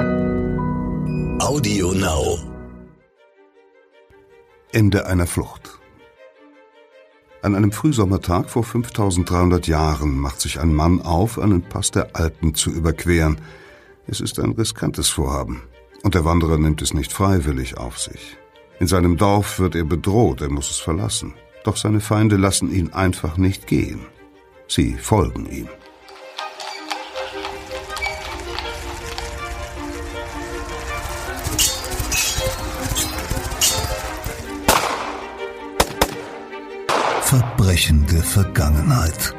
Audio Now. Ende einer Flucht. An einem Frühsommertag vor 5300 Jahren macht sich ein Mann auf, einen Pass der Alpen zu überqueren. Es ist ein riskantes Vorhaben. Und der Wanderer nimmt es nicht freiwillig auf sich. In seinem Dorf wird er bedroht, er muss es verlassen. Doch seine Feinde lassen ihn einfach nicht gehen. Sie folgen ihm. Verbrechende Vergangenheit.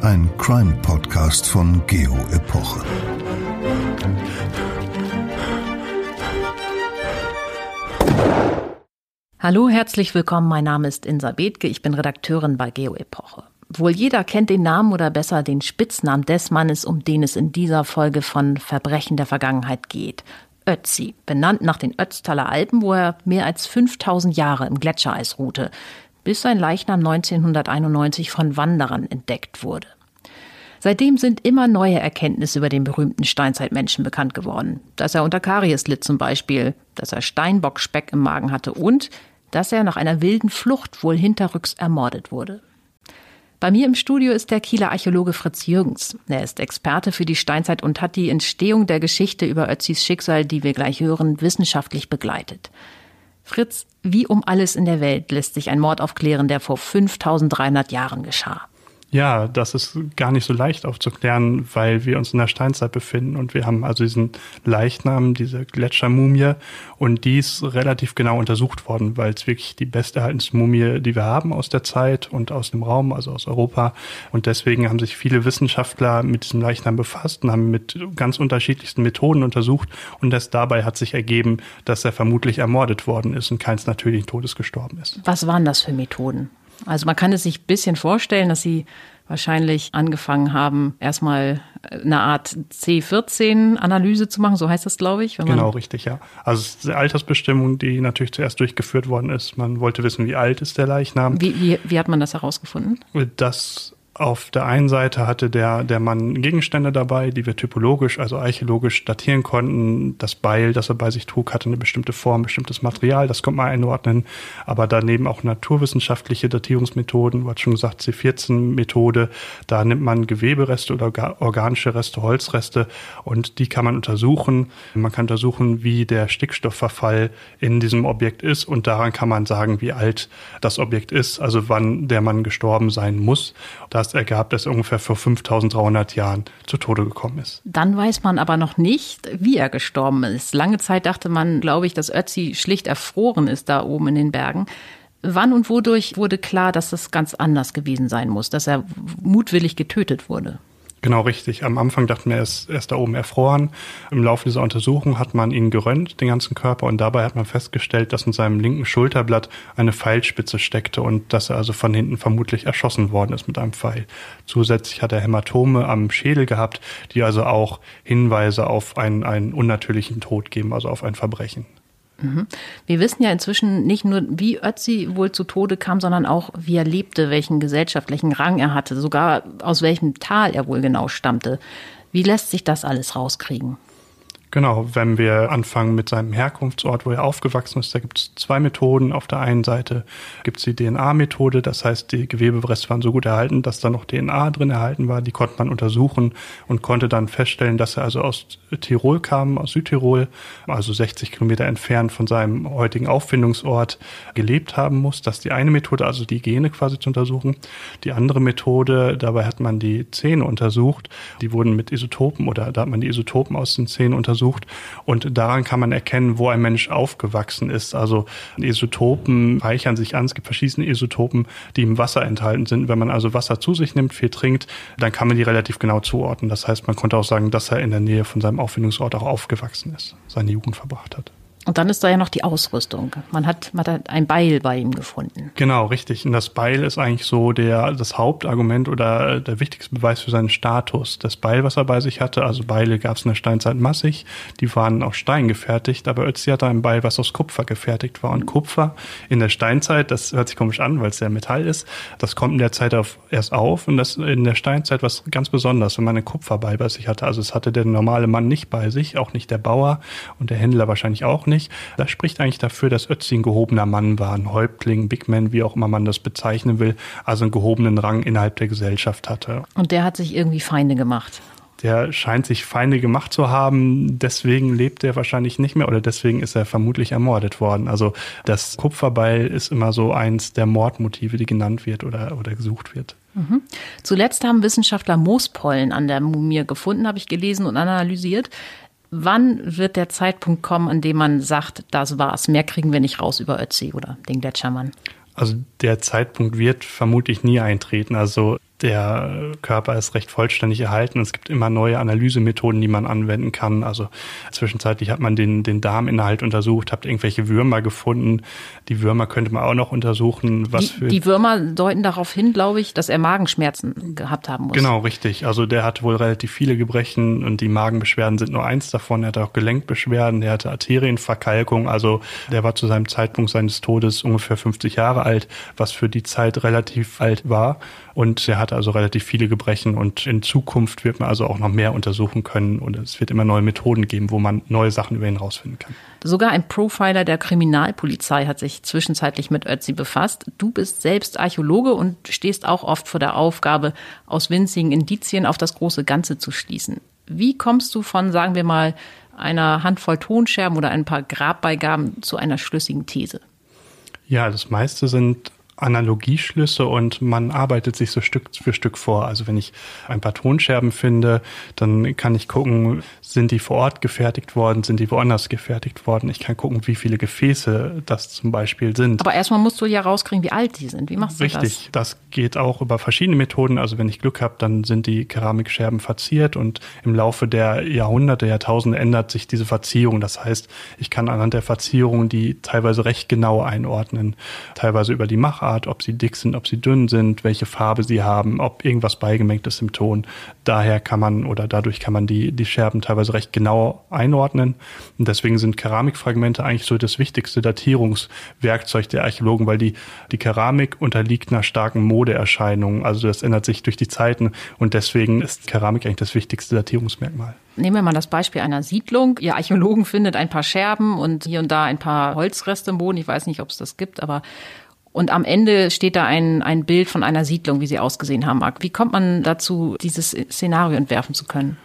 Ein Crime-Podcast von Geo Epoche. Hallo, herzlich willkommen. Mein Name ist Insa Bethke. Ich bin Redakteurin bei Geo Epoche. Wohl jeder kennt den Namen oder besser den Spitznamen des Mannes, um den es in dieser Folge von Verbrechen der Vergangenheit geht. Ötzi, benannt nach den Ötztaler Alpen, wo er mehr als 5000 Jahre im Gletschereis ruhte bis sein Leichnam 1991 von Wanderern entdeckt wurde. Seitdem sind immer neue Erkenntnisse über den berühmten Steinzeitmenschen bekannt geworden. Dass er unter Karies litt zum Beispiel, dass er Steinbockspeck im Magen hatte und dass er nach einer wilden Flucht wohl hinterrücks ermordet wurde. Bei mir im Studio ist der Kieler Archäologe Fritz Jürgens. Er ist Experte für die Steinzeit und hat die Entstehung der Geschichte über Ötzis Schicksal, die wir gleich hören, wissenschaftlich begleitet. Fritz, wie um alles in der Welt lässt sich ein Mord aufklären, der vor 5300 Jahren geschah? Ja, das ist gar nicht so leicht aufzuklären, weil wir uns in der Steinzeit befinden und wir haben also diesen Leichnam, diese Gletschermumie und die ist relativ genau untersucht worden, weil es wirklich die besterhaltenste Mumie, die wir haben aus der Zeit und aus dem Raum, also aus Europa. Und deswegen haben sich viele Wissenschaftler mit diesem Leichnam befasst und haben mit ganz unterschiedlichsten Methoden untersucht und erst dabei hat sich ergeben, dass er vermutlich ermordet worden ist und keins natürlichen Todes gestorben ist. Was waren das für Methoden? Also man kann es sich ein bisschen vorstellen, dass sie wahrscheinlich angefangen haben, erstmal eine Art C14-Analyse zu machen, so heißt das, glaube ich. genau, richtig, ja. Also es ist eine Altersbestimmung, die natürlich zuerst durchgeführt worden ist. Man wollte wissen, wie alt ist der Leichnam. Wie, wie, wie hat man das herausgefunden? Das auf der einen Seite hatte der, der Mann Gegenstände dabei, die wir typologisch, also archäologisch datieren konnten. Das Beil, das er bei sich trug, hatte eine bestimmte Form, bestimmtes Material, das konnte man einordnen. Aber daneben auch naturwissenschaftliche Datierungsmethoden, du hast schon gesagt, C14-Methode. Da nimmt man Gewebereste oder organische Reste, Holzreste und die kann man untersuchen. Man kann untersuchen, wie der Stickstoffverfall in diesem Objekt ist und daran kann man sagen, wie alt das Objekt ist, also wann der Mann gestorben sein muss. Da das ergab, dass er ungefähr vor 5300 Jahren zu Tode gekommen ist. Dann weiß man aber noch nicht, wie er gestorben ist. Lange Zeit dachte man, glaube ich, dass Ötzi schlicht erfroren ist da oben in den Bergen. Wann und wodurch wurde klar, dass das ganz anders gewesen sein muss, dass er mutwillig getötet wurde? Genau richtig. Am Anfang dachten wir, er ist, er ist da oben erfroren. Im Laufe dieser Untersuchung hat man ihn gerönt, den ganzen Körper, und dabei hat man festgestellt, dass in seinem linken Schulterblatt eine Pfeilspitze steckte und dass er also von hinten vermutlich erschossen worden ist mit einem Pfeil. Zusätzlich hat er Hämatome am Schädel gehabt, die also auch Hinweise auf einen, einen unnatürlichen Tod geben, also auf ein Verbrechen. Mhm. Wir wissen ja inzwischen nicht nur, wie Ötzi wohl zu Tode kam, sondern auch, wie er lebte, welchen gesellschaftlichen Rang er hatte, sogar aus welchem Tal er wohl genau stammte. Wie lässt sich das alles rauskriegen? Genau, wenn wir anfangen mit seinem Herkunftsort, wo er aufgewachsen ist, da gibt es zwei Methoden. Auf der einen Seite gibt es die DNA-Methode, das heißt, die Gewebereste waren so gut erhalten, dass da noch DNA drin erhalten war. Die konnte man untersuchen und konnte dann feststellen, dass er also aus Tirol kam, aus Südtirol, also 60 Kilometer entfernt von seinem heutigen Auffindungsort gelebt haben muss. Das ist die eine Methode, also die Gene quasi zu untersuchen. Die andere Methode, dabei hat man die Zähne untersucht. Die wurden mit Isotopen oder da hat man die Isotopen aus den Zähnen untersucht untersucht und daran kann man erkennen, wo ein Mensch aufgewachsen ist. Also Isotopen reichern sich an. Es gibt verschiedene Isotopen, die im Wasser enthalten sind. Wenn man also Wasser zu sich nimmt, viel trinkt, dann kann man die relativ genau zuordnen. Das heißt, man konnte auch sagen, dass er in der Nähe von seinem Auffindungsort auch aufgewachsen ist, seine Jugend verbracht hat. Und dann ist da ja noch die Ausrüstung. Man hat, man hat ein Beil bei ihm gefunden. Genau, richtig. Und das Beil ist eigentlich so der, das Hauptargument oder der wichtigste Beweis für seinen Status. Das Beil, was er bei sich hatte, also Beile gab es in der Steinzeit massig, die waren aus Stein gefertigt, aber Ötzi hatte ein Beil, was aus Kupfer gefertigt war. Und Kupfer in der Steinzeit, das hört sich komisch an, weil es ja Metall ist, das kommt in der Zeit auf, erst auf und das in der Steinzeit was ganz Besonderes, wenn man ein Kupferbeil bei sich hatte. Also es hatte der normale Mann nicht bei sich, auch nicht der Bauer und der Händler wahrscheinlich auch nicht nicht. Das spricht eigentlich dafür, dass Ötzi ein gehobener Mann war, ein Häuptling, Big Man, wie auch immer man das bezeichnen will, also einen gehobenen Rang innerhalb der Gesellschaft hatte. Und der hat sich irgendwie Feinde gemacht der scheint sich Feinde gemacht zu haben. Deswegen lebt er wahrscheinlich nicht mehr oder deswegen ist er vermutlich ermordet worden. Also das Kupferbeil ist immer so eins der Mordmotive, die genannt wird oder, oder gesucht wird. Mhm. Zuletzt haben Wissenschaftler Moospollen an der Mumie gefunden, habe ich gelesen und analysiert. Wann wird der Zeitpunkt kommen, an dem man sagt, das war's, mehr kriegen wir nicht raus über Ötzi oder den Gletschermann? Also der Zeitpunkt wird vermutlich nie eintreten. Also der Körper ist recht vollständig erhalten. Es gibt immer neue Analysemethoden, die man anwenden kann. Also zwischenzeitlich hat man den, den Darminhalt untersucht, habt irgendwelche Würmer gefunden. Die Würmer könnte man auch noch untersuchen. Was die, für die Würmer deuten darauf hin, glaube ich, dass er Magenschmerzen gehabt haben muss. Genau, richtig. Also der hatte wohl relativ viele Gebrechen und die Magenbeschwerden sind nur eins davon. Er hatte auch Gelenkbeschwerden, er hatte Arterienverkalkung. Also der war zu seinem Zeitpunkt seines Todes ungefähr 50 Jahre alt, was für die Zeit relativ alt war. Und er hatte also relativ viele Gebrechen und in Zukunft wird man also auch noch mehr untersuchen können und es wird immer neue Methoden geben, wo man neue Sachen über ihn rausfinden kann. Sogar ein Profiler der Kriminalpolizei hat sich zwischenzeitlich mit Ötzi befasst. Du bist selbst Archäologe und stehst auch oft vor der Aufgabe, aus winzigen Indizien auf das große Ganze zu schließen. Wie kommst du von, sagen wir mal, einer Handvoll Tonscherben oder ein paar Grabbeigaben zu einer schlüssigen These? Ja, das meiste sind Analogieschlüsse und man arbeitet sich so Stück für Stück vor. Also wenn ich ein paar Tonscherben finde, dann kann ich gucken, sind die vor Ort gefertigt worden, sind die woanders gefertigt worden. Ich kann gucken, wie viele Gefäße das zum Beispiel sind. Aber erstmal musst du ja rauskriegen, wie alt die sind. Wie machst du Richtig, das? Richtig, das geht auch über verschiedene Methoden. Also wenn ich Glück habe, dann sind die Keramikscherben verziert und im Laufe der Jahrhunderte, Jahrtausende ändert sich diese Verzierung. Das heißt, ich kann anhand der Verzierung die teilweise recht genau einordnen, teilweise über die Machart Machart, ob sie dick sind, ob sie dünn sind, welche Farbe sie haben, ob irgendwas beigemengt ist im Ton. Daher kann man oder dadurch kann man die, die Scherben teilweise recht genau einordnen. Und deswegen sind Keramikfragmente eigentlich so das wichtigste Datierungswerkzeug der Archäologen, weil die, die Keramik unterliegt einer starken Modeerscheinung. Also das ändert sich durch die Zeiten und deswegen ist Keramik eigentlich das wichtigste Datierungsmerkmal. Nehmen wir mal das Beispiel einer Siedlung. Ihr Archäologen findet ein paar Scherben und hier und da ein paar Holzreste im Boden. Ich weiß nicht, ob es das gibt, aber und am Ende steht da ein, ein Bild von einer Siedlung, wie sie ausgesehen haben mag. Wie kommt man dazu, dieses Szenario entwerfen zu können?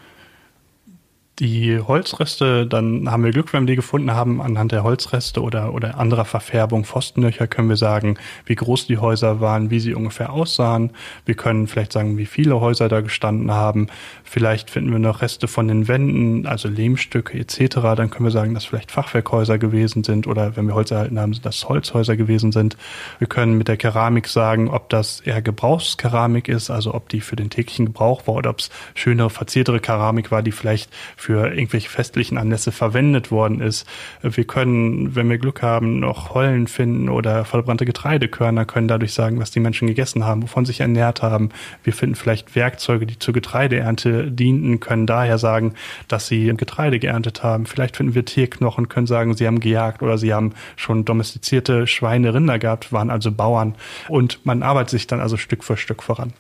Die Holzreste, dann haben wir Glück, wenn wir die gefunden haben, anhand der Holzreste oder, oder anderer Verfärbung, Pfostenlöcher, können wir sagen, wie groß die Häuser waren, wie sie ungefähr aussahen. Wir können vielleicht sagen, wie viele Häuser da gestanden haben. Vielleicht finden wir noch Reste von den Wänden, also Lehmstücke etc. Dann können wir sagen, dass vielleicht Fachwerkhäuser gewesen sind oder wenn wir Holz erhalten haben, dass Holzhäuser gewesen sind. Wir können mit der Keramik sagen, ob das eher Gebrauchskeramik ist, also ob die für den täglichen Gebrauch war oder ob es schönere, verziertere Keramik war, die vielleicht für irgendwelche festlichen Anlässe verwendet worden ist. Wir können, wenn wir Glück haben, noch Hollen finden oder verbrannte Getreidekörner, können dadurch sagen, was die Menschen gegessen haben, wovon sich ernährt haben. Wir finden vielleicht Werkzeuge, die zur Getreideernte dienten, können daher sagen, dass sie Getreide geerntet haben. Vielleicht finden wir Tierknochen, können sagen, sie haben gejagt oder sie haben schon domestizierte Schweine, Rinder gehabt, waren also Bauern. Und man arbeitet sich dann also Stück für Stück voran.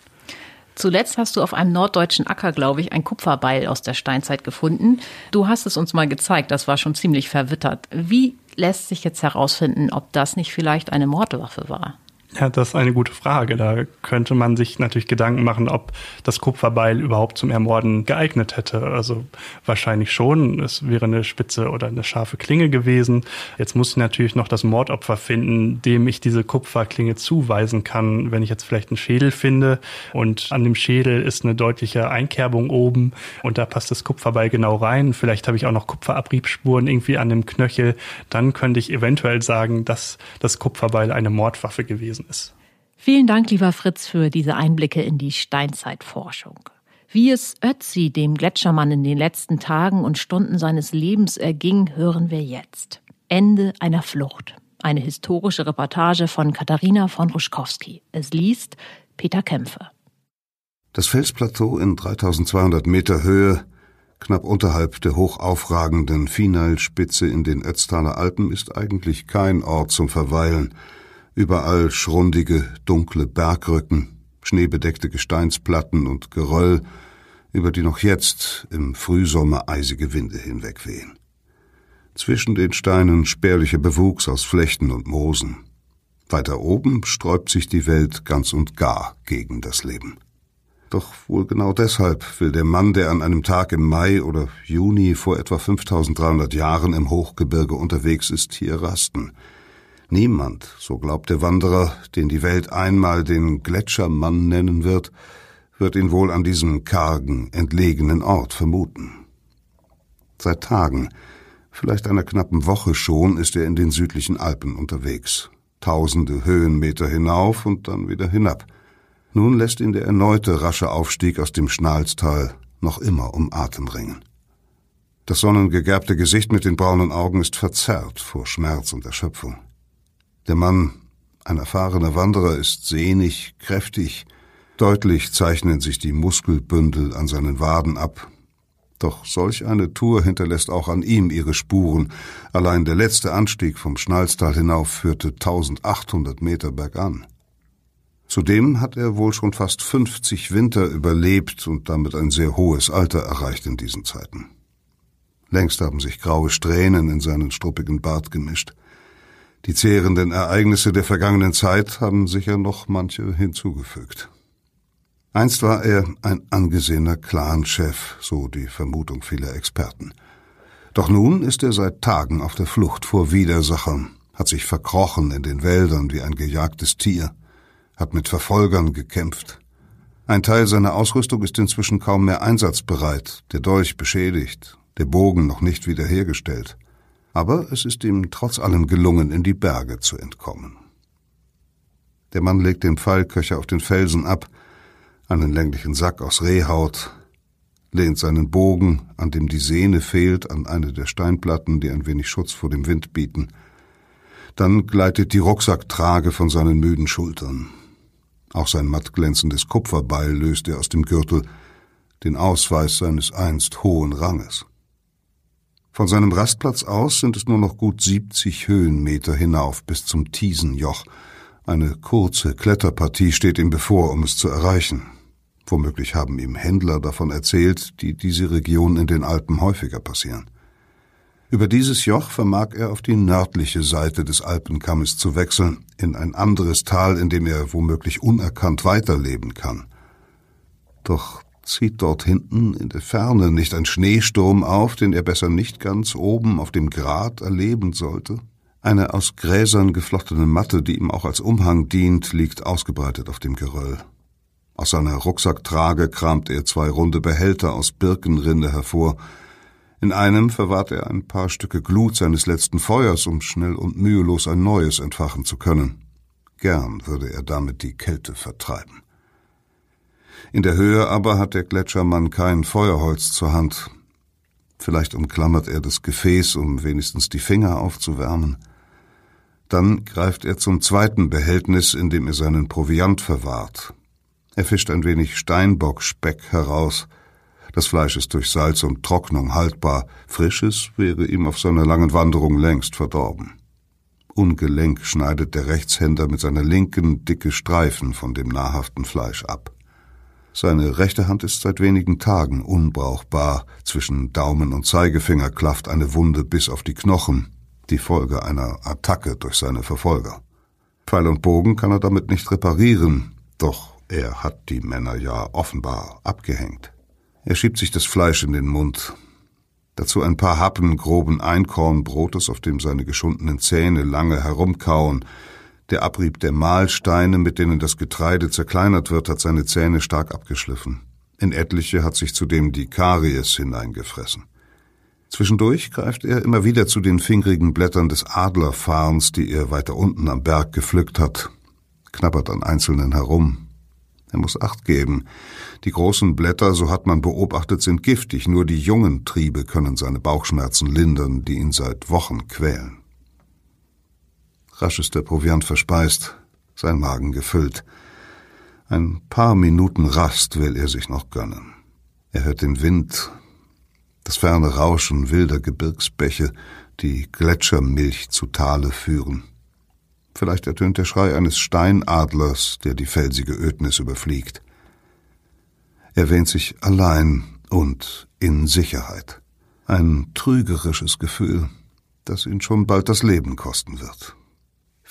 Zuletzt hast du auf einem norddeutschen Acker, glaube ich, ein Kupferbeil aus der Steinzeit gefunden. Du hast es uns mal gezeigt, das war schon ziemlich verwittert. Wie lässt sich jetzt herausfinden, ob das nicht vielleicht eine Mordwaffe war? Ja, das ist eine gute Frage. Da könnte man sich natürlich Gedanken machen, ob das Kupferbeil überhaupt zum Ermorden geeignet hätte. Also wahrscheinlich schon. Es wäre eine spitze oder eine scharfe Klinge gewesen. Jetzt muss ich natürlich noch das Mordopfer finden, dem ich diese Kupferklinge zuweisen kann. Wenn ich jetzt vielleicht einen Schädel finde und an dem Schädel ist eine deutliche Einkerbung oben und da passt das Kupferbeil genau rein. Vielleicht habe ich auch noch Kupferabriebspuren irgendwie an dem Knöchel. Dann könnte ich eventuell sagen, dass das Kupferbeil eine Mordwaffe gewesen gewesen ist. Vielen Dank, lieber Fritz, für diese Einblicke in die Steinzeitforschung. Wie es Ötzi, dem Gletschermann, in den letzten Tagen und Stunden seines Lebens erging, hören wir jetzt. Ende einer Flucht. Eine historische Reportage von Katharina von Ruschkowski. Es liest Peter Kämpfe. Das Felsplateau in 3200 Meter Höhe, knapp unterhalb der hochaufragenden Finalspitze in den Ötztaler Alpen, ist eigentlich kein Ort zum Verweilen. Überall schrundige, dunkle Bergrücken, schneebedeckte Gesteinsplatten und Geröll, über die noch jetzt im Frühsommer eisige Winde hinwegwehen. Zwischen den Steinen spärlicher Bewuchs aus Flechten und Moosen. Weiter oben sträubt sich die Welt ganz und gar gegen das Leben. Doch wohl genau deshalb will der Mann, der an einem Tag im Mai oder Juni vor etwa 5300 Jahren im Hochgebirge unterwegs ist, hier rasten. Niemand, so glaubt der Wanderer, den die Welt einmal den Gletschermann nennen wird, wird ihn wohl an diesem kargen, entlegenen Ort vermuten. Seit Tagen, vielleicht einer knappen Woche schon, ist er in den südlichen Alpen unterwegs. Tausende Höhenmeter hinauf und dann wieder hinab – nun lässt ihn der erneute rasche Aufstieg aus dem Schnalztal noch immer um Atem ringen. Das sonnengegerbte Gesicht mit den braunen Augen ist verzerrt vor Schmerz und Erschöpfung. Der Mann, ein erfahrener Wanderer, ist sehnig, kräftig, deutlich zeichnen sich die Muskelbündel an seinen Waden ab. Doch solch eine Tour hinterlässt auch an ihm ihre Spuren. Allein der letzte Anstieg vom Schnalztal hinauf führte 1800 Meter bergan. Zudem hat er wohl schon fast 50 Winter überlebt und damit ein sehr hohes Alter erreicht in diesen Zeiten. Längst haben sich graue Strähnen in seinen struppigen Bart gemischt. Die zehrenden Ereignisse der vergangenen Zeit haben sicher noch manche hinzugefügt. Einst war er ein angesehener Clanchef, so die Vermutung vieler Experten. Doch nun ist er seit Tagen auf der Flucht vor Widersachern, hat sich verkrochen in den Wäldern wie ein gejagtes Tier hat mit Verfolgern gekämpft. Ein Teil seiner Ausrüstung ist inzwischen kaum mehr einsatzbereit, der Dolch beschädigt, der Bogen noch nicht wiederhergestellt. Aber es ist ihm trotz allem gelungen, in die Berge zu entkommen. Der Mann legt den Pfeilköcher auf den Felsen ab, einen länglichen Sack aus Rehhaut, lehnt seinen Bogen, an dem die Sehne fehlt, an eine der Steinplatten, die ein wenig Schutz vor dem Wind bieten. Dann gleitet die Rucksacktrage von seinen müden Schultern. Auch sein mattglänzendes Kupferbeil löst er aus dem Gürtel, den Ausweis seines einst hohen Ranges. Von seinem Rastplatz aus sind es nur noch gut 70 Höhenmeter hinauf bis zum Tiesenjoch. Eine kurze Kletterpartie steht ihm bevor, um es zu erreichen. Womöglich haben ihm Händler davon erzählt, die diese Region in den Alpen häufiger passieren. Über dieses Joch vermag er auf die nördliche Seite des Alpenkammes zu wechseln, in ein anderes Tal, in dem er womöglich unerkannt weiterleben kann. Doch zieht dort hinten in der Ferne nicht ein Schneesturm auf, den er besser nicht ganz oben auf dem Grat erleben sollte? Eine aus Gräsern geflochtene Matte, die ihm auch als Umhang dient, liegt ausgebreitet auf dem Geröll. Aus seiner Rucksacktrage kramt er zwei runde Behälter aus Birkenrinde hervor, in einem verwahrt er ein paar Stücke Glut seines letzten Feuers, um schnell und mühelos ein neues entfachen zu können. Gern würde er damit die Kälte vertreiben. In der Höhe aber hat der Gletschermann kein Feuerholz zur Hand. Vielleicht umklammert er das Gefäß, um wenigstens die Finger aufzuwärmen. Dann greift er zum zweiten Behältnis, in dem er seinen Proviant verwahrt. Er fischt ein wenig Steinbockspeck heraus, das Fleisch ist durch Salz und Trocknung haltbar, frisches wäre ihm auf seiner langen Wanderung längst verdorben. Ungelenk schneidet der Rechtshänder mit seiner linken dicke Streifen von dem nahrhaften Fleisch ab. Seine rechte Hand ist seit wenigen Tagen unbrauchbar, zwischen Daumen und Zeigefinger klafft eine Wunde bis auf die Knochen, die Folge einer Attacke durch seine Verfolger. Pfeil und Bogen kann er damit nicht reparieren, doch er hat die Männer ja offenbar abgehängt. Er schiebt sich das Fleisch in den Mund. Dazu ein paar Happen groben Einkornbrotes, auf dem seine geschundenen Zähne lange herumkauen. Der Abrieb der Mahlsteine, mit denen das Getreide zerkleinert wird, hat seine Zähne stark abgeschliffen. In etliche hat sich zudem die Karies hineingefressen. Zwischendurch greift er immer wieder zu den fingrigen Blättern des Adlerfarns, die er weiter unten am Berg gepflückt hat, knabbert an einzelnen herum, er muss Acht geben. Die großen Blätter, so hat man beobachtet, sind giftig, nur die jungen Triebe können seine Bauchschmerzen lindern, die ihn seit Wochen quälen. Rasch ist der Proviant verspeist, sein Magen gefüllt. Ein paar Minuten Rast will er sich noch gönnen. Er hört den Wind, das ferne Rauschen wilder Gebirgsbäche, die Gletschermilch zu Tale führen. Vielleicht ertönt der Schrei eines Steinadlers, der die felsige Ödnis überfliegt. Er wähnt sich allein und in Sicherheit. Ein trügerisches Gefühl, das ihn schon bald das Leben kosten wird.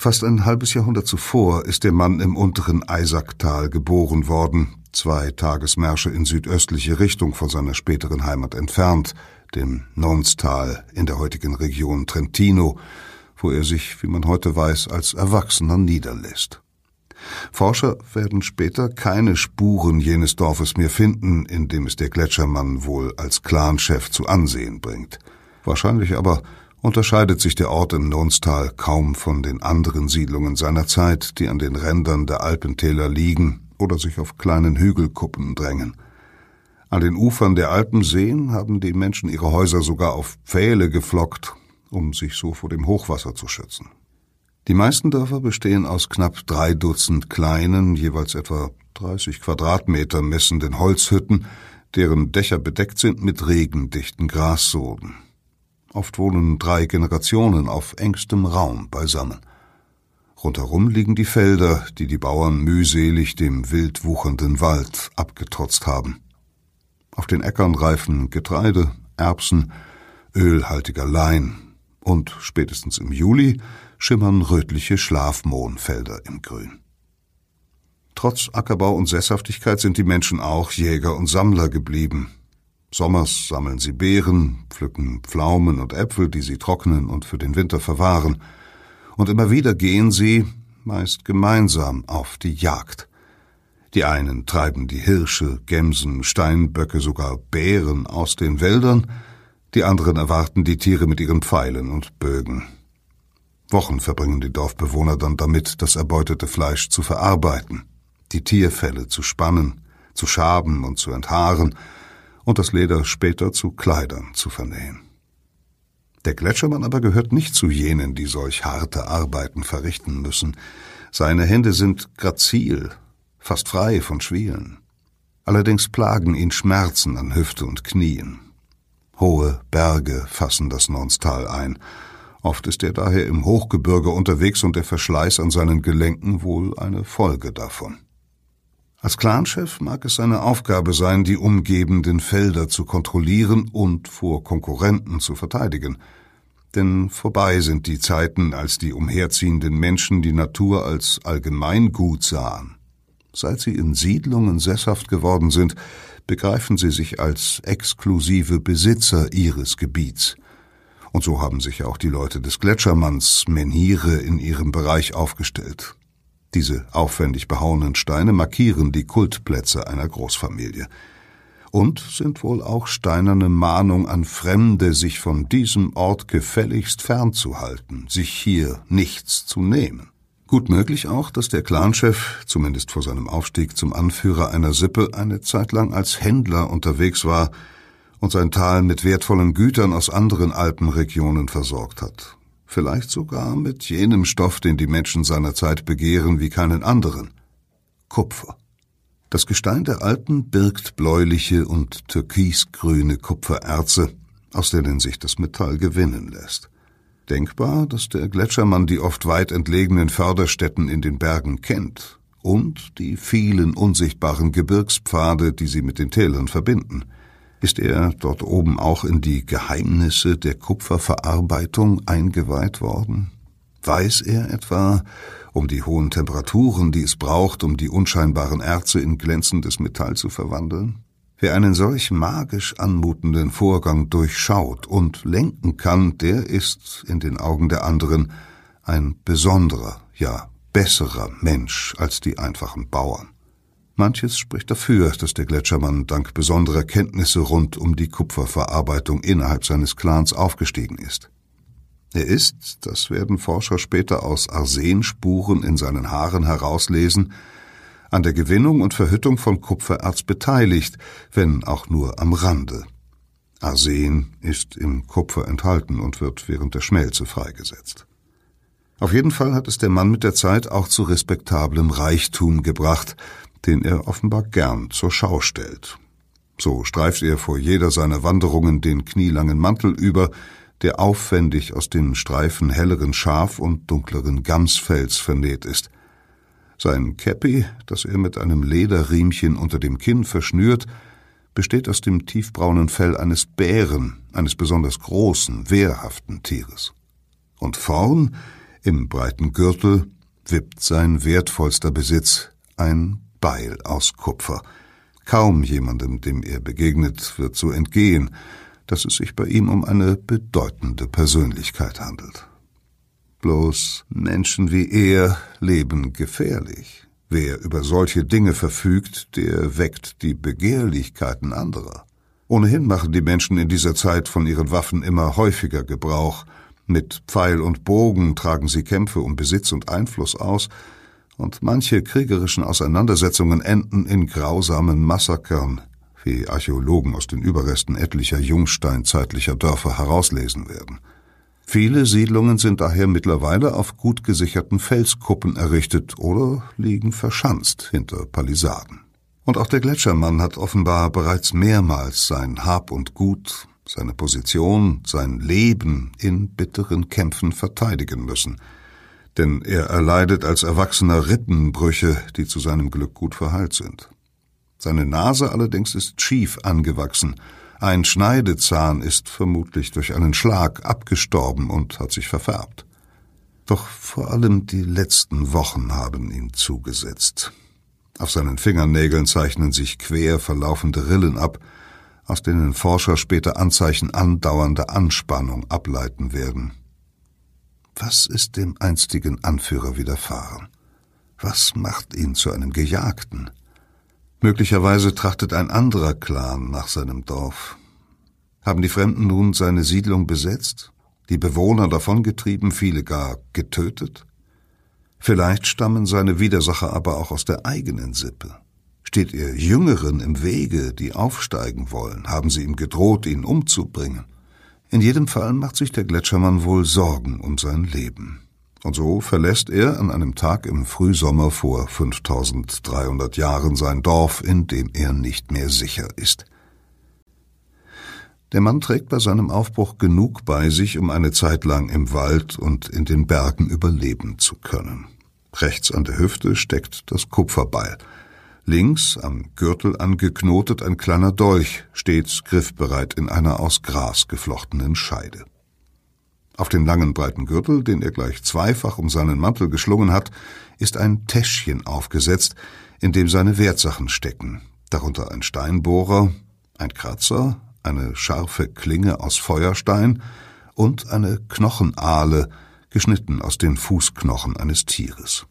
Fast ein halbes Jahrhundert zuvor ist der Mann im unteren Eisacktal geboren worden, zwei Tagesmärsche in südöstliche Richtung von seiner späteren Heimat entfernt, dem Nonstal in der heutigen Region Trentino, wo er sich, wie man heute weiß, als Erwachsener niederlässt. Forscher werden später keine Spuren jenes Dorfes mehr finden, in dem es der Gletschermann wohl als Clanchef zu Ansehen bringt. Wahrscheinlich aber unterscheidet sich der Ort im Nonstal kaum von den anderen Siedlungen seiner Zeit, die an den Rändern der Alpentäler liegen oder sich auf kleinen Hügelkuppen drängen. An den Ufern der Alpenseen haben die Menschen ihre Häuser sogar auf Pfähle geflockt, um sich so vor dem Hochwasser zu schützen. Die meisten Dörfer bestehen aus knapp drei Dutzend kleinen, jeweils etwa 30 Quadratmeter messenden Holzhütten, deren Dächer bedeckt sind mit regendichten Grassoden. Oft wohnen drei Generationen auf engstem Raum beisammen. Rundherum liegen die Felder, die die Bauern mühselig dem wild wuchernden Wald abgetrotzt haben. Auf den Äckern reifen Getreide, Erbsen, ölhaltiger Lein und spätestens im Juli schimmern rötliche Schlafmohnfelder im Grün. Trotz Ackerbau und Sesshaftigkeit sind die Menschen auch Jäger und Sammler geblieben. Sommers sammeln sie Beeren, pflücken Pflaumen und Äpfel, die sie trocknen und für den Winter verwahren – und immer wieder gehen sie, meist gemeinsam, auf die Jagd. Die einen treiben die Hirsche, Gämsen, Steinböcke, sogar Bären aus den Wäldern, die anderen erwarten die Tiere mit ihren Pfeilen und Bögen. Wochen verbringen die Dorfbewohner dann damit, das erbeutete Fleisch zu verarbeiten, die Tierfelle zu spannen, zu schaben und zu enthaaren und das Leder später zu Kleidern zu vernähen. Der Gletschermann aber gehört nicht zu jenen, die solch harte Arbeiten verrichten müssen. Seine Hände sind grazil, fast frei von Schwielen. Allerdings plagen ihn Schmerzen an Hüfte und Knien. Hohe Berge fassen das Nonstal ein. Oft ist er daher im Hochgebirge unterwegs und der Verschleiß an seinen Gelenken wohl eine Folge davon. Als Clanchef mag es seine Aufgabe sein, die umgebenden Felder zu kontrollieren und vor Konkurrenten zu verteidigen. Denn vorbei sind die Zeiten, als die umherziehenden Menschen die Natur als Allgemeingut sahen. Seit sie in Siedlungen sesshaft geworden sind, begreifen sie sich als exklusive Besitzer ihres Gebiets. Und so haben sich auch die Leute des Gletschermanns Menhire in ihrem Bereich aufgestellt. Diese aufwendig behauenen Steine markieren die Kultplätze einer Großfamilie und sind wohl auch steinerne Mahnung an Fremde, sich von diesem Ort gefälligst fernzuhalten, sich hier nichts zu nehmen. Gut möglich auch, dass der Clanchef, zumindest vor seinem Aufstieg zum Anführer einer Sippe, eine Zeit lang als Händler unterwegs war und sein Tal mit wertvollen Gütern aus anderen Alpenregionen versorgt hat vielleicht sogar mit jenem Stoff, den die Menschen seiner Zeit begehren wie keinen anderen Kupfer. Das Gestein der Alpen birgt bläuliche und türkisgrüne Kupfererze, aus denen sich das Metall gewinnen lässt. Denkbar, dass der Gletschermann die oft weit entlegenen Förderstätten in den Bergen kennt und die vielen unsichtbaren Gebirgspfade, die sie mit den Tälern verbinden – ist er dort oben auch in die Geheimnisse der Kupferverarbeitung eingeweiht worden? Weiß er etwa um die hohen Temperaturen, die es braucht, um die unscheinbaren Erze in glänzendes Metall zu verwandeln? Wer einen solch magisch anmutenden Vorgang durchschaut und lenken kann, der ist in den Augen der anderen ein besonderer, ja besserer Mensch als die einfachen Bauern. Manches spricht dafür, dass der Gletschermann dank besonderer Kenntnisse rund um die Kupferverarbeitung innerhalb seines Clans aufgestiegen ist. Er ist, das werden Forscher später aus Arsenspuren in seinen Haaren herauslesen, an der Gewinnung und Verhüttung von Kupfererz beteiligt, wenn auch nur am Rande. Arsen ist im Kupfer enthalten und wird während der Schmelze freigesetzt. Auf jeden Fall hat es der Mann mit der Zeit auch zu respektablem Reichtum gebracht, den er offenbar gern zur Schau stellt. So streift er vor jeder seiner Wanderungen den knielangen Mantel über, der aufwendig aus den Streifen helleren Schaf- und dunkleren Gamsfells vernäht ist. Sein Käppi, das er mit einem Lederriemchen unter dem Kinn verschnürt, besteht aus dem tiefbraunen Fell eines Bären, eines besonders großen, wehrhaften Tieres. Und vorn, im breiten Gürtel, wippt sein wertvollster Besitz, ein Beil aus Kupfer. Kaum jemandem, dem er begegnet, wird so entgehen, dass es sich bei ihm um eine bedeutende Persönlichkeit handelt. Bloß Menschen wie er leben gefährlich. Wer über solche Dinge verfügt, der weckt die Begehrlichkeiten anderer. Ohnehin machen die Menschen in dieser Zeit von ihren Waffen immer häufiger Gebrauch. Mit Pfeil und Bogen tragen sie Kämpfe um Besitz und Einfluss aus, und manche kriegerischen Auseinandersetzungen enden in grausamen Massakern, wie Archäologen aus den Überresten etlicher jungsteinzeitlicher Dörfer herauslesen werden. Viele Siedlungen sind daher mittlerweile auf gut gesicherten Felskuppen errichtet oder liegen verschanzt hinter Palisaden. Und auch der Gletschermann hat offenbar bereits mehrmals sein Hab und Gut, seine Position, sein Leben in bitteren Kämpfen verteidigen müssen, denn er erleidet als Erwachsener Rippenbrüche, die zu seinem Glück gut verheilt sind. Seine Nase allerdings ist schief angewachsen, ein Schneidezahn ist vermutlich durch einen Schlag abgestorben und hat sich verfärbt. Doch vor allem die letzten Wochen haben ihn zugesetzt. Auf seinen Fingernägeln zeichnen sich quer verlaufende Rillen ab, aus denen Forscher später Anzeichen andauernder Anspannung ableiten werden. Was ist dem einstigen Anführer widerfahren? Was macht ihn zu einem Gejagten? Möglicherweise trachtet ein anderer Clan nach seinem Dorf. Haben die Fremden nun seine Siedlung besetzt, die Bewohner davongetrieben, viele gar getötet? Vielleicht stammen seine Widersacher aber auch aus der eigenen Sippe. Steht er Jüngeren im Wege, die aufsteigen wollen, haben sie ihm gedroht, ihn umzubringen. In jedem Fall macht sich der Gletschermann wohl Sorgen um sein Leben. Und so verlässt er an einem Tag im Frühsommer vor 5300 Jahren sein Dorf, in dem er nicht mehr sicher ist. Der Mann trägt bei seinem Aufbruch genug bei sich, um eine Zeit lang im Wald und in den Bergen überleben zu können. Rechts an der Hüfte steckt das Kupferbeil. Links, am Gürtel angeknotet, ein kleiner Dolch, stets griffbereit in einer aus Gras geflochtenen Scheide. Auf den langen breiten Gürtel, den er gleich zweifach um seinen Mantel geschlungen hat, ist ein Täschchen aufgesetzt, in dem seine Wertsachen stecken, darunter ein Steinbohrer, ein Kratzer, eine scharfe Klinge aus Feuerstein und eine Knochenahle, geschnitten aus den Fußknochen eines Tieres.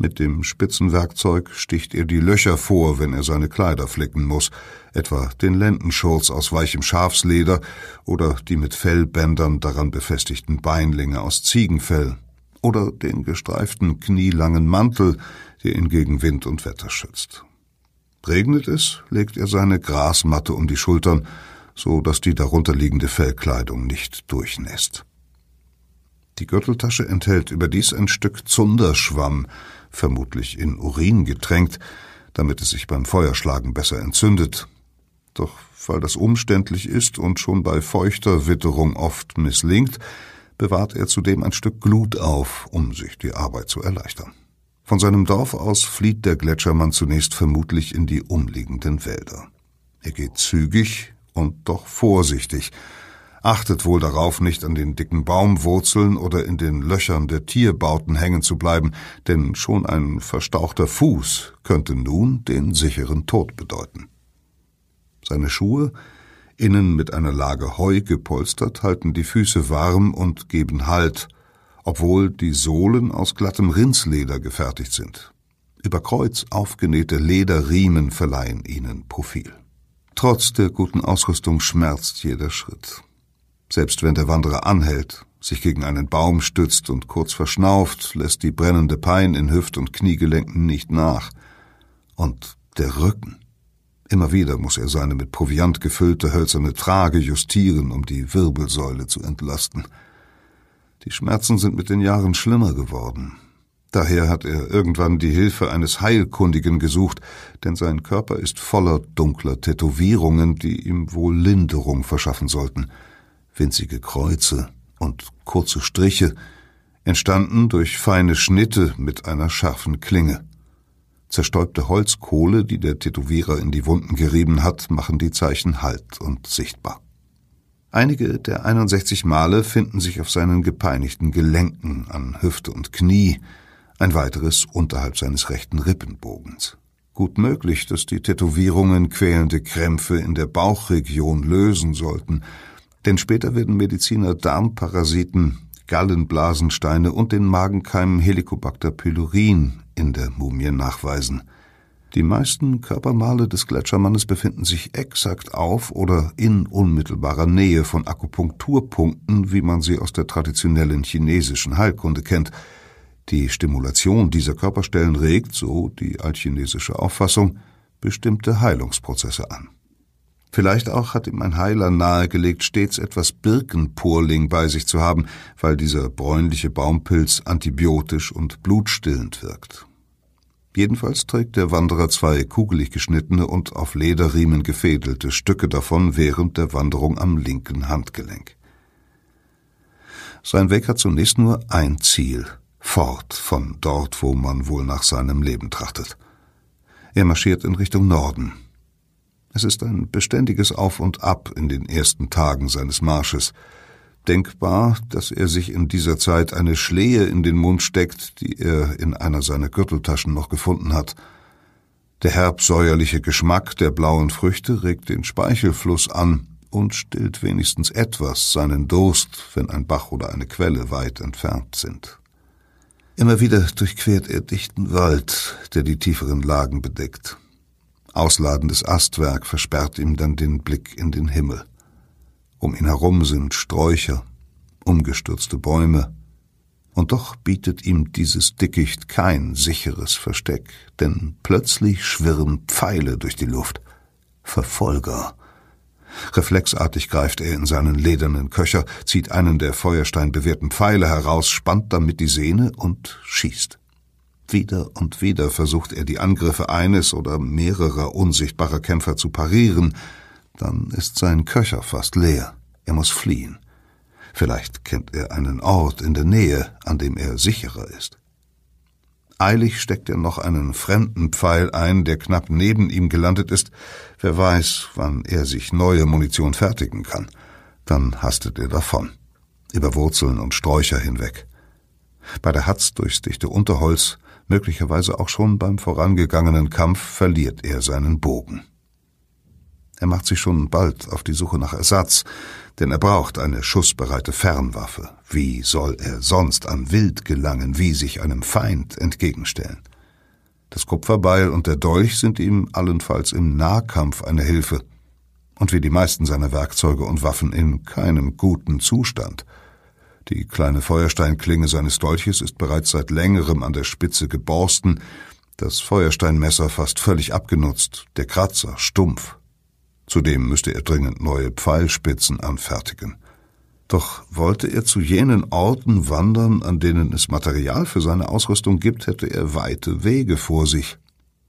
Mit dem Spitzenwerkzeug sticht er die Löcher vor, wenn er seine Kleider flicken muss, etwa den Lendenschurz aus weichem Schafsleder oder die mit Fellbändern daran befestigten Beinlinge aus Ziegenfell oder den gestreiften knielangen Mantel, der ihn gegen Wind und Wetter schützt. Regnet es, legt er seine Grasmatte um die Schultern, so dass die darunterliegende Fellkleidung nicht durchnässt. Die Gürteltasche enthält überdies ein Stück Zunderschwamm, vermutlich in Urin getränkt, damit es sich beim Feuerschlagen besser entzündet. Doch weil das umständlich ist und schon bei feuchter Witterung oft misslingt, bewahrt er zudem ein Stück Glut auf, um sich die Arbeit zu erleichtern. Von seinem Dorf aus flieht der Gletschermann zunächst vermutlich in die umliegenden Wälder. Er geht zügig und doch vorsichtig, achtet wohl darauf, nicht an den dicken Baumwurzeln oder in den Löchern der Tierbauten hängen zu bleiben, denn schon ein verstauchter Fuß könnte nun den sicheren Tod bedeuten. Seine Schuhe, innen mit einer Lage Heu gepolstert, halten die Füße warm und geben Halt, obwohl die Sohlen aus glattem Rindsleder gefertigt sind. Über Kreuz aufgenähte Lederriemen verleihen ihnen Profil. Trotz der guten Ausrüstung schmerzt jeder Schritt. Selbst wenn der Wanderer anhält, sich gegen einen Baum stützt und kurz verschnauft, lässt die brennende Pein in Hüft- und Kniegelenken nicht nach. Und der Rücken. Immer wieder muss er seine mit Proviant gefüllte hölzerne Trage justieren, um die Wirbelsäule zu entlasten. Die Schmerzen sind mit den Jahren schlimmer geworden. Daher hat er irgendwann die Hilfe eines Heilkundigen gesucht, denn sein Körper ist voller dunkler Tätowierungen, die ihm wohl Linderung verschaffen sollten. Winzige Kreuze und kurze Striche, entstanden durch feine Schnitte mit einer scharfen Klinge. Zerstäubte Holzkohle, die der Tätowierer in die Wunden gerieben hat, machen die Zeichen halt und sichtbar. Einige der 61 Male finden sich auf seinen gepeinigten Gelenken an Hüfte und Knie, ein weiteres unterhalb seines rechten Rippenbogens. Gut möglich, dass die Tätowierungen quälende Krämpfe in der Bauchregion lösen sollten, denn später werden Mediziner Darmparasiten, Gallenblasensteine und den Magenkeim Helicobacter pylori in der Mumie nachweisen. Die meisten Körpermale des Gletschermannes befinden sich exakt auf oder in unmittelbarer Nähe von Akupunkturpunkten, wie man sie aus der traditionellen chinesischen Heilkunde kennt. Die Stimulation dieser Körperstellen regt, so die altchinesische Auffassung, bestimmte Heilungsprozesse an. Vielleicht auch hat ihm ein Heiler nahegelegt, stets etwas Birkenpurling bei sich zu haben, weil dieser bräunliche Baumpilz antibiotisch und blutstillend wirkt. Jedenfalls trägt der Wanderer zwei kugelig geschnittene und auf Lederriemen gefädelte Stücke davon während der Wanderung am linken Handgelenk. Sein Weg hat zunächst nur ein Ziel, fort von dort, wo man wohl nach seinem Leben trachtet. Er marschiert in Richtung Norden. Es ist ein beständiges Auf und Ab in den ersten Tagen seines Marsches, denkbar, dass er sich in dieser Zeit eine Schlehe in den Mund steckt, die er in einer seiner Gürteltaschen noch gefunden hat. Der herbsäuerliche Geschmack der blauen Früchte regt den Speichelfluss an und stillt wenigstens etwas seinen Durst, wenn ein Bach oder eine Quelle weit entfernt sind. Immer wieder durchquert er dichten Wald, der die tieferen Lagen bedeckt. Ausladendes Astwerk versperrt ihm dann den Blick in den Himmel. Um ihn herum sind Sträucher, umgestürzte Bäume, und doch bietet ihm dieses Dickicht kein sicheres Versteck, denn plötzlich schwirren Pfeile durch die Luft. Verfolger. Reflexartig greift er in seinen ledernen Köcher, zieht einen der feuersteinbewehrten Pfeile heraus, spannt damit die Sehne und schießt. Wieder und wieder versucht er die Angriffe eines oder mehrerer unsichtbarer Kämpfer zu parieren, dann ist sein Köcher fast leer. Er muss fliehen. Vielleicht kennt er einen Ort in der Nähe, an dem er sicherer ist. Eilig steckt er noch einen fremden Pfeil ein, der knapp neben ihm gelandet ist. Wer weiß, wann er sich neue Munition fertigen kann. Dann hastet er davon. Über Wurzeln und Sträucher hinweg. Bei der Hatz durchs dichte Unterholz, möglicherweise auch schon beim vorangegangenen Kampf, verliert er seinen Bogen. Er macht sich schon bald auf die Suche nach Ersatz, denn er braucht eine schussbereite Fernwaffe. Wie soll er sonst an Wild gelangen, wie sich einem Feind entgegenstellen? Das Kupferbeil und der Dolch sind ihm allenfalls im Nahkampf eine Hilfe, und wie die meisten seiner Werkzeuge und Waffen in keinem guten Zustand. Die kleine Feuersteinklinge seines Dolches ist bereits seit längerem an der Spitze geborsten, das Feuersteinmesser fast völlig abgenutzt, der Kratzer stumpf. Zudem müsste er dringend neue Pfeilspitzen anfertigen. Doch wollte er zu jenen Orten wandern, an denen es Material für seine Ausrüstung gibt, hätte er weite Wege vor sich.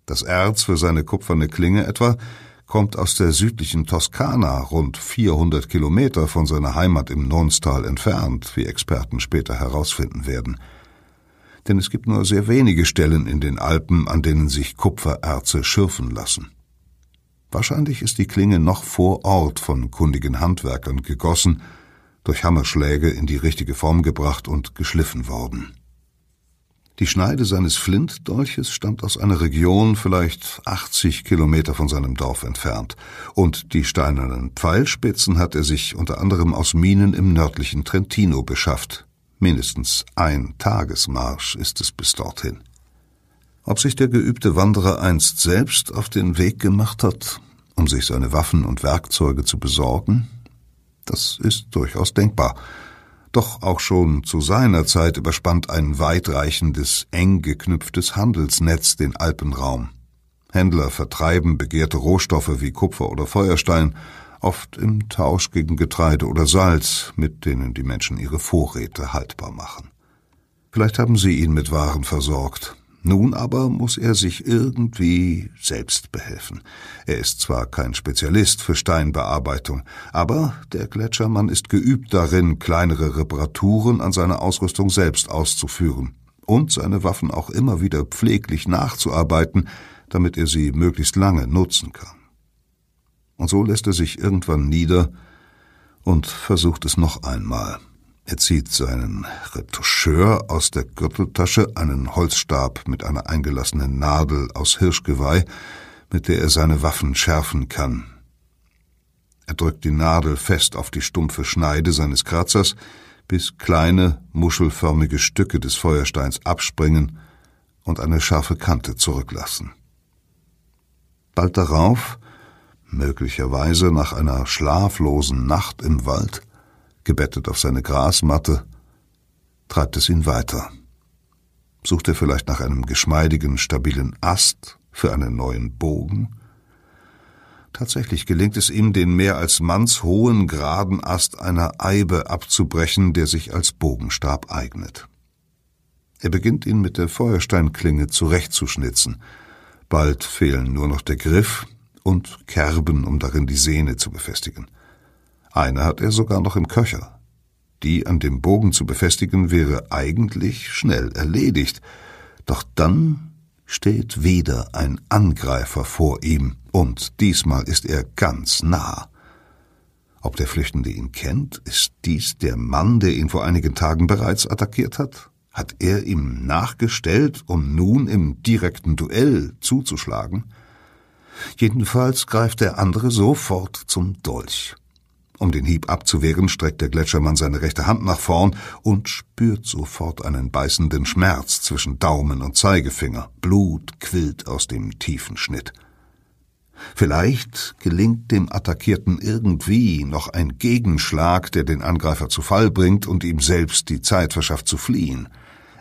Das Erz für seine kupferne Klinge etwa kommt aus der südlichen Toskana, rund 400 Kilometer von seiner Heimat im Nonstal entfernt, wie Experten später herausfinden werden. Denn es gibt nur sehr wenige Stellen in den Alpen, an denen sich Kupfererze schürfen lassen. Wahrscheinlich ist die Klinge noch vor Ort von kundigen Handwerkern gegossen, durch Hammerschläge in die richtige Form gebracht und geschliffen worden. Die Schneide seines Flintdolches stammt aus einer Region vielleicht 80 Kilometer von seinem Dorf entfernt, und die steinernen Pfeilspitzen hat er sich unter anderem aus Minen im nördlichen Trentino beschafft. Mindestens ein Tagesmarsch ist es bis dorthin. Ob sich der geübte Wanderer einst selbst auf den Weg gemacht hat, um sich seine Waffen und Werkzeuge zu besorgen, das ist durchaus denkbar. Doch auch schon zu seiner Zeit überspannt ein weitreichendes, eng geknüpftes Handelsnetz den Alpenraum. Händler vertreiben begehrte Rohstoffe wie Kupfer oder Feuerstein, oft im Tausch gegen Getreide oder Salz, mit denen die Menschen ihre Vorräte haltbar machen. Vielleicht haben sie ihn mit Waren versorgt, nun aber muss er sich irgendwie selbst behelfen. Er ist zwar kein Spezialist für Steinbearbeitung, aber der Gletschermann ist geübt darin, kleinere Reparaturen an seiner Ausrüstung selbst auszuführen und seine Waffen auch immer wieder pfleglich nachzuarbeiten, damit er sie möglichst lange nutzen kann. Und so lässt er sich irgendwann nieder und versucht es noch einmal. Er zieht seinen Retoucheur aus der Gürteltasche, einen Holzstab mit einer eingelassenen Nadel aus Hirschgeweih, mit der er seine Waffen schärfen kann. Er drückt die Nadel fest auf die stumpfe Schneide seines Kratzers, bis kleine, muschelförmige Stücke des Feuersteins abspringen und eine scharfe Kante zurücklassen. Bald darauf, möglicherweise nach einer schlaflosen Nacht im Wald, gebettet auf seine Grasmatte, treibt es ihn weiter. Sucht er vielleicht nach einem geschmeidigen, stabilen Ast für einen neuen Bogen? Tatsächlich gelingt es ihm, den mehr als mannshohen, geraden Ast einer Eibe abzubrechen, der sich als Bogenstab eignet. Er beginnt ihn mit der Feuersteinklinge zurechtzuschnitzen. Bald fehlen nur noch der Griff und Kerben, um darin die Sehne zu befestigen. Eine hat er sogar noch im Köcher. Die an dem Bogen zu befestigen wäre eigentlich schnell erledigt. Doch dann steht wieder ein Angreifer vor ihm, und diesmal ist er ganz nah. Ob der Flüchtende ihn kennt, ist dies der Mann, der ihn vor einigen Tagen bereits attackiert hat? Hat er ihm nachgestellt, um nun im direkten Duell zuzuschlagen? Jedenfalls greift der andere sofort zum Dolch. Um den Hieb abzuwehren, streckt der Gletschermann seine rechte Hand nach vorn und spürt sofort einen beißenden Schmerz zwischen Daumen und Zeigefinger. Blut quillt aus dem tiefen Schnitt. Vielleicht gelingt dem Attackierten irgendwie noch ein Gegenschlag, der den Angreifer zu Fall bringt und ihm selbst die Zeit verschafft zu fliehen.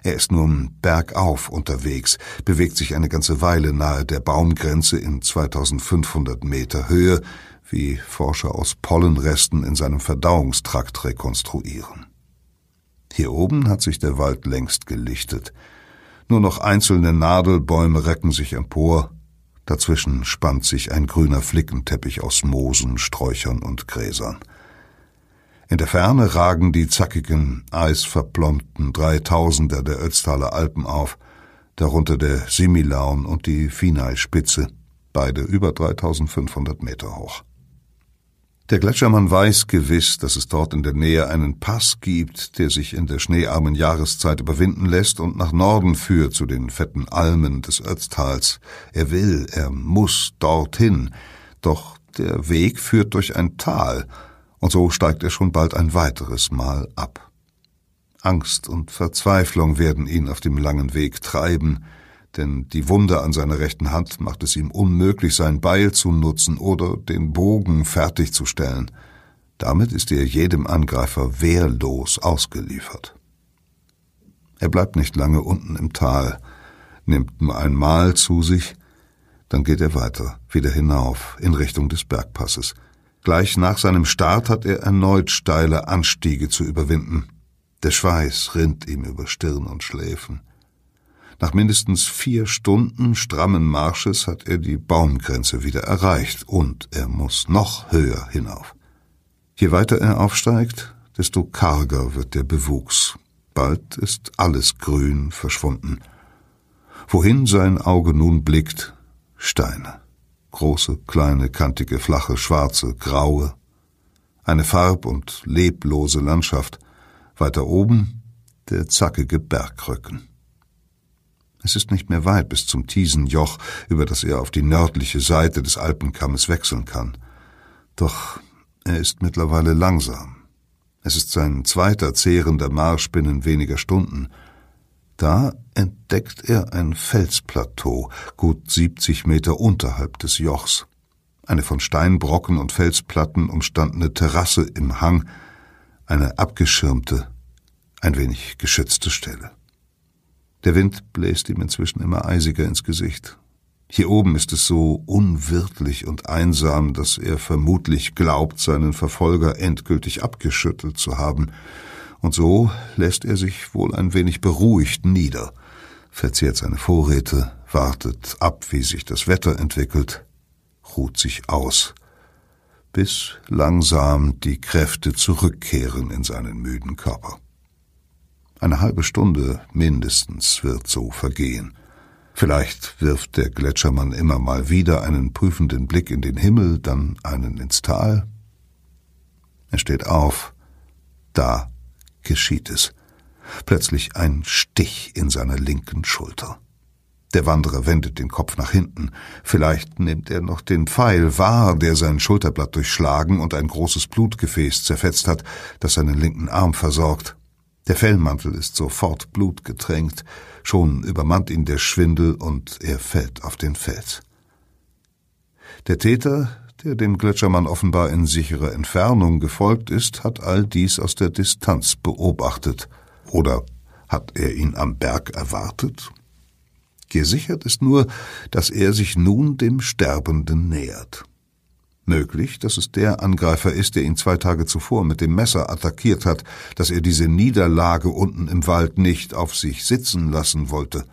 Er ist nun bergauf unterwegs, bewegt sich eine ganze Weile nahe der Baumgrenze in 2500 Meter Höhe, wie Forscher aus Pollenresten in seinem Verdauungstrakt rekonstruieren. Hier oben hat sich der Wald längst gelichtet. Nur noch einzelne Nadelbäume recken sich empor, dazwischen spannt sich ein grüner Flickenteppich aus Moosen, Sträuchern und Gräsern. In der Ferne ragen die zackigen, eisverplombten Dreitausender der Ötztaler Alpen auf, darunter der Similaun und die Finai-Spitze, beide über 3500 Meter hoch. Der Gletschermann weiß gewiss, dass es dort in der Nähe einen Pass gibt, der sich in der schneearmen Jahreszeit überwinden lässt und nach Norden führt zu den fetten Almen des Ötztals. Er will, er muss dorthin, doch der Weg führt durch ein Tal, und so steigt er schon bald ein weiteres Mal ab. Angst und Verzweiflung werden ihn auf dem langen Weg treiben, denn die Wunde an seiner rechten Hand macht es ihm unmöglich, sein Beil zu nutzen oder den Bogen fertigzustellen. Damit ist er jedem Angreifer wehrlos ausgeliefert. Er bleibt nicht lange unten im Tal, nimmt nur ein Mal zu sich, dann geht er weiter, wieder hinauf, in Richtung des Bergpasses. Gleich nach seinem Start hat er erneut steile Anstiege zu überwinden. Der Schweiß rinnt ihm über Stirn und Schläfen. Nach mindestens vier Stunden strammen Marsches hat er die Baumgrenze wieder erreicht und er muss noch höher hinauf. Je weiter er aufsteigt, desto karger wird der Bewuchs. Bald ist alles Grün verschwunden. Wohin sein Auge nun blickt, Steine. Große, kleine, kantige, flache, schwarze, graue. Eine farb- und leblose Landschaft. Weiter oben der zackige Bergrücken. Es ist nicht mehr weit bis zum Tiesenjoch, über das er auf die nördliche Seite des Alpenkammes wechseln kann. Doch er ist mittlerweile langsam. Es ist sein zweiter zehrender Marsch binnen weniger Stunden. Da entdeckt er ein Felsplateau, gut siebzig Meter unterhalb des Jochs. Eine von Steinbrocken und Felsplatten umstandene Terrasse im Hang, eine abgeschirmte, ein wenig geschützte Stelle. Der Wind bläst ihm inzwischen immer eisiger ins Gesicht. Hier oben ist es so unwirtlich und einsam, dass er vermutlich glaubt, seinen Verfolger endgültig abgeschüttelt zu haben, und so lässt er sich wohl ein wenig beruhigt nieder, verzehrt seine Vorräte, wartet ab, wie sich das Wetter entwickelt, ruht sich aus, bis langsam die Kräfte zurückkehren in seinen müden Körper. Eine halbe Stunde mindestens wird so vergehen. Vielleicht wirft der Gletschermann immer mal wieder einen prüfenden Blick in den Himmel, dann einen ins Tal. Er steht auf. Da geschieht es. Plötzlich ein Stich in seiner linken Schulter. Der Wanderer wendet den Kopf nach hinten. Vielleicht nimmt er noch den Pfeil wahr, der sein Schulterblatt durchschlagen und ein großes Blutgefäß zerfetzt hat, das seinen linken Arm versorgt. Der Fellmantel ist sofort blutgetränkt, schon übermannt ihn der Schwindel und er fällt auf den Fels. Der Täter, der dem Gletschermann offenbar in sicherer Entfernung gefolgt ist, hat all dies aus der Distanz beobachtet. Oder hat er ihn am Berg erwartet? Gesichert ist nur, dass er sich nun dem Sterbenden nähert. Möglich, dass es der Angreifer ist, der ihn zwei Tage zuvor mit dem Messer attackiert hat, dass er diese Niederlage unten im Wald nicht auf sich sitzen lassen wollte.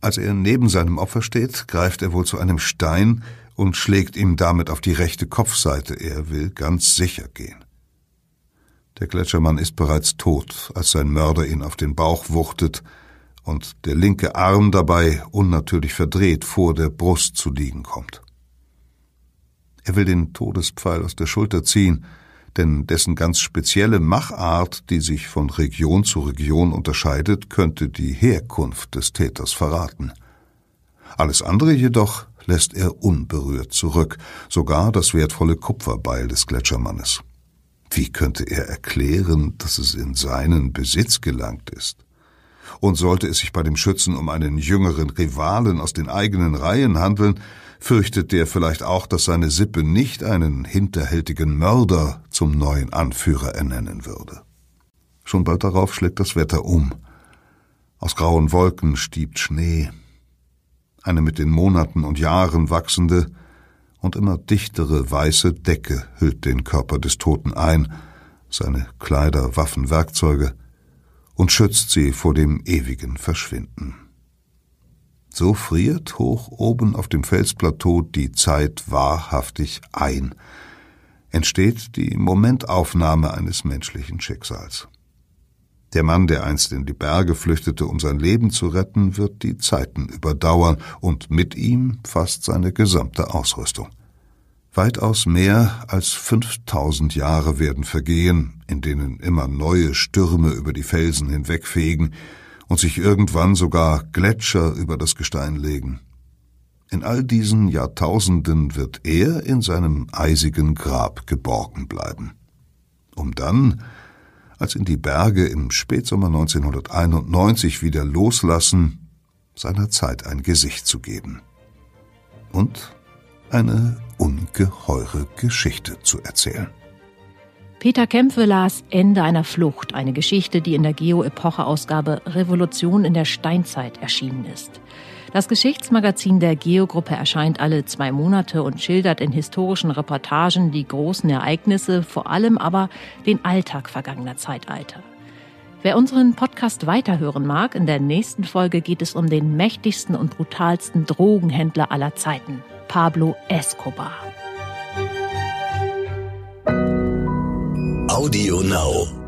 Als er neben seinem Opfer steht, greift er wohl zu einem Stein und schlägt ihm damit auf die rechte Kopfseite. Er will ganz sicher gehen. Der Gletschermann ist bereits tot, als sein Mörder ihn auf den Bauch wuchtet, und der linke Arm dabei unnatürlich verdreht vor der Brust zu liegen kommt. Er will den Todespfeil aus der Schulter ziehen, denn dessen ganz spezielle Machart, die sich von Region zu Region unterscheidet, könnte die Herkunft des Täters verraten. Alles andere jedoch lässt er unberührt zurück, sogar das wertvolle Kupferbeil des Gletschermannes. Wie könnte er erklären, dass es in seinen Besitz gelangt ist? Und sollte es sich bei dem Schützen um einen jüngeren Rivalen aus den eigenen Reihen handeln, fürchtet der vielleicht auch, dass seine Sippe nicht einen hinterhältigen Mörder zum neuen Anführer ernennen würde. Schon bald darauf schlägt das Wetter um. Aus grauen Wolken stiebt Schnee. Eine mit den Monaten und Jahren wachsende und immer dichtere weiße Decke hüllt den Körper des Toten ein, seine Kleider, Waffen, Werkzeuge, und schützt sie vor dem ewigen Verschwinden. So friert hoch oben auf dem Felsplateau die Zeit wahrhaftig ein, entsteht die Momentaufnahme eines menschlichen Schicksals. Der Mann, der einst in die Berge flüchtete, um sein Leben zu retten, wird die Zeiten überdauern und mit ihm fast seine gesamte Ausrüstung. Weitaus mehr als 5000 Jahre werden vergehen, in denen immer neue Stürme über die Felsen hinwegfegen und sich irgendwann sogar Gletscher über das Gestein legen. In all diesen Jahrtausenden wird er in seinem eisigen Grab geborgen bleiben, um dann, als ihn die Berge im Spätsommer 1991 wieder loslassen, seiner Zeit ein Gesicht zu geben. Und eine ungeheure Geschichte zu erzählen. Peter Kämpfe las Ende einer Flucht, eine Geschichte, die in der Geo-Epoche-Ausgabe Revolution in der Steinzeit erschienen ist. Das Geschichtsmagazin der Geo-Gruppe erscheint alle zwei Monate und schildert in historischen Reportagen die großen Ereignisse, vor allem aber den Alltag vergangener Zeitalter. Wer unseren Podcast weiterhören mag, in der nächsten Folge geht es um den mächtigsten und brutalsten Drogenhändler aller Zeiten, Pablo Escobar. Audio Now.